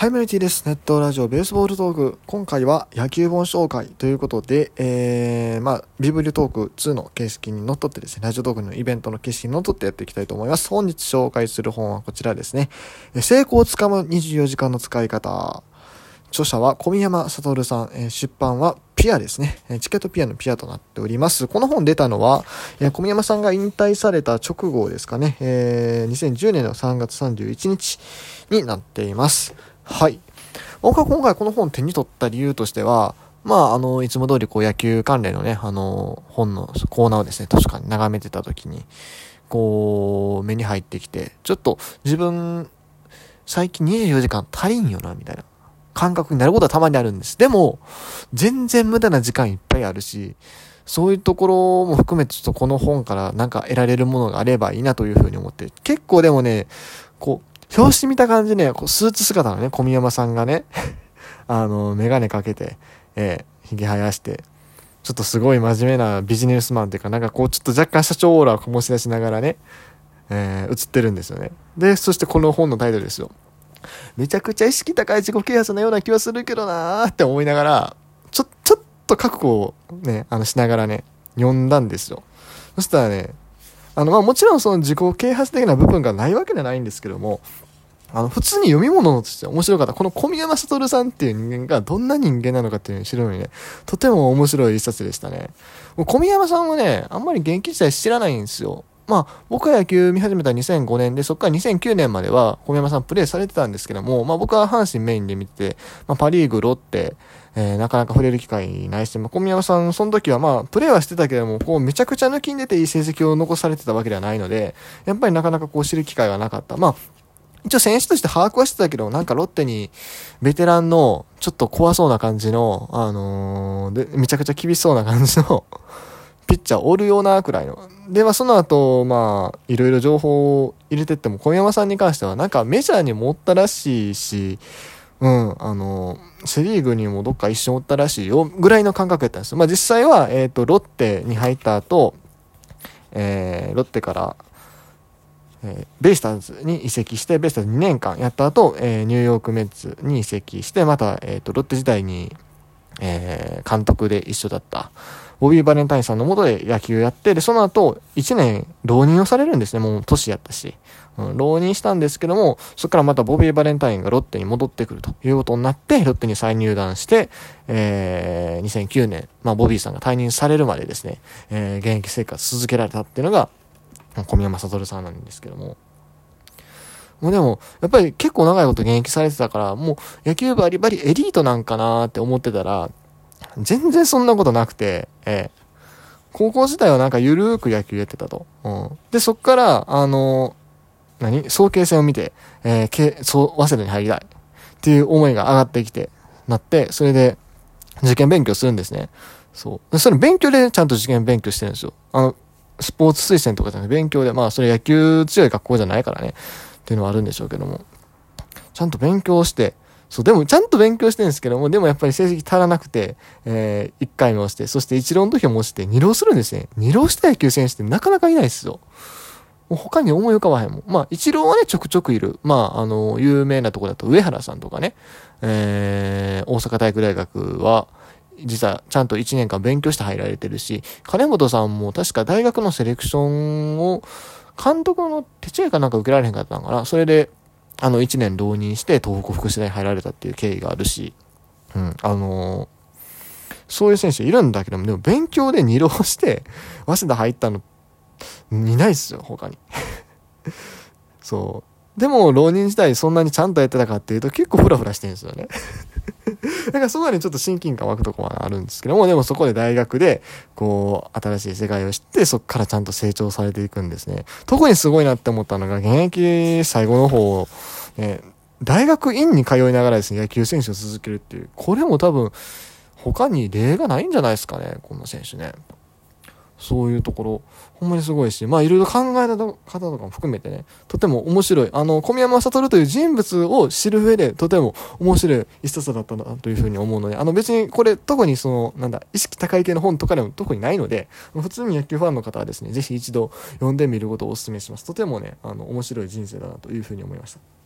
はい、マリティです。ネットラジオベースボールトーク。今回は野球本紹介ということで、えー、まあ、ビブリトーク2の形式にのっとってですね、ラジオトークのイベントの形式にのっとってやっていきたいと思います。本日紹介する本はこちらですね。成功をつかむ24時間の使い方。著者は小宮山悟さん、出版はピアですね。チケットピアのピアとなっております。この本出たのは、小宮山さんが引退された直後ですかね、えー、2010年の3月31日になっています。はい。僕は今回この本を手に取った理由としては、まあ、あの、いつも通りこう野球関連のね、あの、本のコーナーをですね、図書館に眺めてた時に、こう、目に入ってきて、ちょっと自分、最近24時間足りんよな、みたいな感覚になることはたまにあるんです。でも、全然無駄な時間いっぱいあるし、そういうところも含めてちょっとこの本からなんか得られるものがあればいいなというふうに思って、結構でもね、こう、表紙見た感じね、こうスーツ姿のね、小宮山さんがね、あの、メガネかけて、えー、髭生やして、ちょっとすごい真面目なビジネスマンっていうか、なんかこう、ちょっと若干社長オーラを醸し出しながらね、えー、映ってるんですよね。で、そしてこの本のタイトルですよ。めちゃくちゃ意識高い自己啓発のような気はするけどなーって思いながら、ちょ、ちょっと覚悟をね、あの、しながらね、読んだんですよ。そしたらね、あの、まあもちろんその自己啓発的な部分がないわけではないんですけども、あの、普通に読み物として面白かった。この小宮山悟さんっていう人間がどんな人間なのかっていうのを知るのにね、とても面白い一冊でしたね。もう小宮山さんはね、あんまり現役時代知らないんですよ。まあ、僕が野球見始めた2005年で、そこから2009年までは小宮山さんプレーされてたんですけども、まあ僕は阪神メインで見てて、まあパリーグ、ロッテ、えー、なかなか触れる機会ないし、まあ、小宮山さん、その時はまあ、プレーはしてたけども、こう、めちゃくちゃ抜きに出ていい成績を残されてたわけではないので、やっぱりなかなかこう知る機会はなかった。まあ、一応選手として把握はしてたけど、なんかロッテにベテランのちょっと怖そうな感じの、あのー、で、めちゃくちゃ厳しそうな感じのピッチャーおるようなくらいの。で、まあその後、まあ、いろいろ情報を入れてっても、小山さんに関してはなんかメジャーにもおったらしいし、うん、あの、セリーグにもどっか一緒おったらしいよ、ぐらいの感覚やったんですよ。まあ実際は、えっ、ー、と、ロッテに入った後、えー、ロッテから、えー、ベイスターズに移籍して、ベイスターズ2年間やった後、えー、ニューヨークメッツに移籍して、また、えっ、ー、と、ロッテ時代に、えー、監督で一緒だった、ボビー・バレンタインさんのもとで野球やって、で、その後、1年浪人をされるんですね。もう年やったし。うん、浪人したんですけども、そこからまたボビー・バレンタインがロッテに戻ってくるということになって、ロッテに再入団して、えー、2009年、まあ、ボビーさんが退任されるまでですね、えー、現役生活続けられたっていうのが、小宮山悟さんなんですけども。もうでも、やっぱり結構長いこと現役されてたから、もう野球部バリバリエリートなんかなーって思ってたら、全然そんなことなくて、ええ。高校時代はなんかゆるーく野球やってたと。うん。で、そっから、あの、何？早慶戦を見て、えー、け、そう、早稲田に入りたい。っていう思いが上がってきて、なって、それで、受験勉強するんですね。そう。それ勉強でちゃんと受験勉強してるんですよ。あの、スポーツ推薦とかじゃなくて勉強で、まあそれ野球強い学校じゃないからね、っていうのはあるんでしょうけども、ちゃんと勉強して、そう、でもちゃんと勉強してるんですけども、でもやっぱり成績足らなくて、えー、1回も押して、そして1浪の時も押して、2浪するんですね。2浪した野球選手ってなかなかいないですよ。もう他に思い浮かばへんもん。まあ、一郎はね、ちょくちょくいる。まあ、あの、有名なとこだと上原さんとかね、えー、大阪体育大学は、実はちゃんと1年間勉強して入られてるし、金本さんも確か大学のセレクションを、監督の手違いかなんか受けられへんかったのかな。それで、あの、1年浪人して東北福祉大に入られたっていう経緯があるし、うん、あのー、そういう選手いるんだけども、でも勉強で二浪して、早稲田入ったの、いないっすよ、他に。そう。でも、浪人時代そんなにちゃんとやってたかっていうと結構フラフラしてるんですよね。だからそこまでちょっと親近感湧くとこはあるんですけども、でもそこで大学で、こう、新しい世界を知って、そこからちゃんと成長されていくんですね。特にすごいなって思ったのが、現役最後の方、ね、大学院に通いながらですね、野球選手を続けるっていう、これも多分、他に例がないんじゃないですかね、この選手ね。そういうところ、ほんまにすごいし、まあいろいろ考えた方とかも含めてね、とても面白い。あの、小宮山悟という人物を知る上で、とても面白い一冊だったなというふうに思うので、あの別にこれ特にその、なんだ、意識高い系の本とかでも特にないので、普通に野球ファンの方はですね、ぜひ一度読んでみることをお勧めします。とてもね、あの、面白い人生だなというふうに思いました。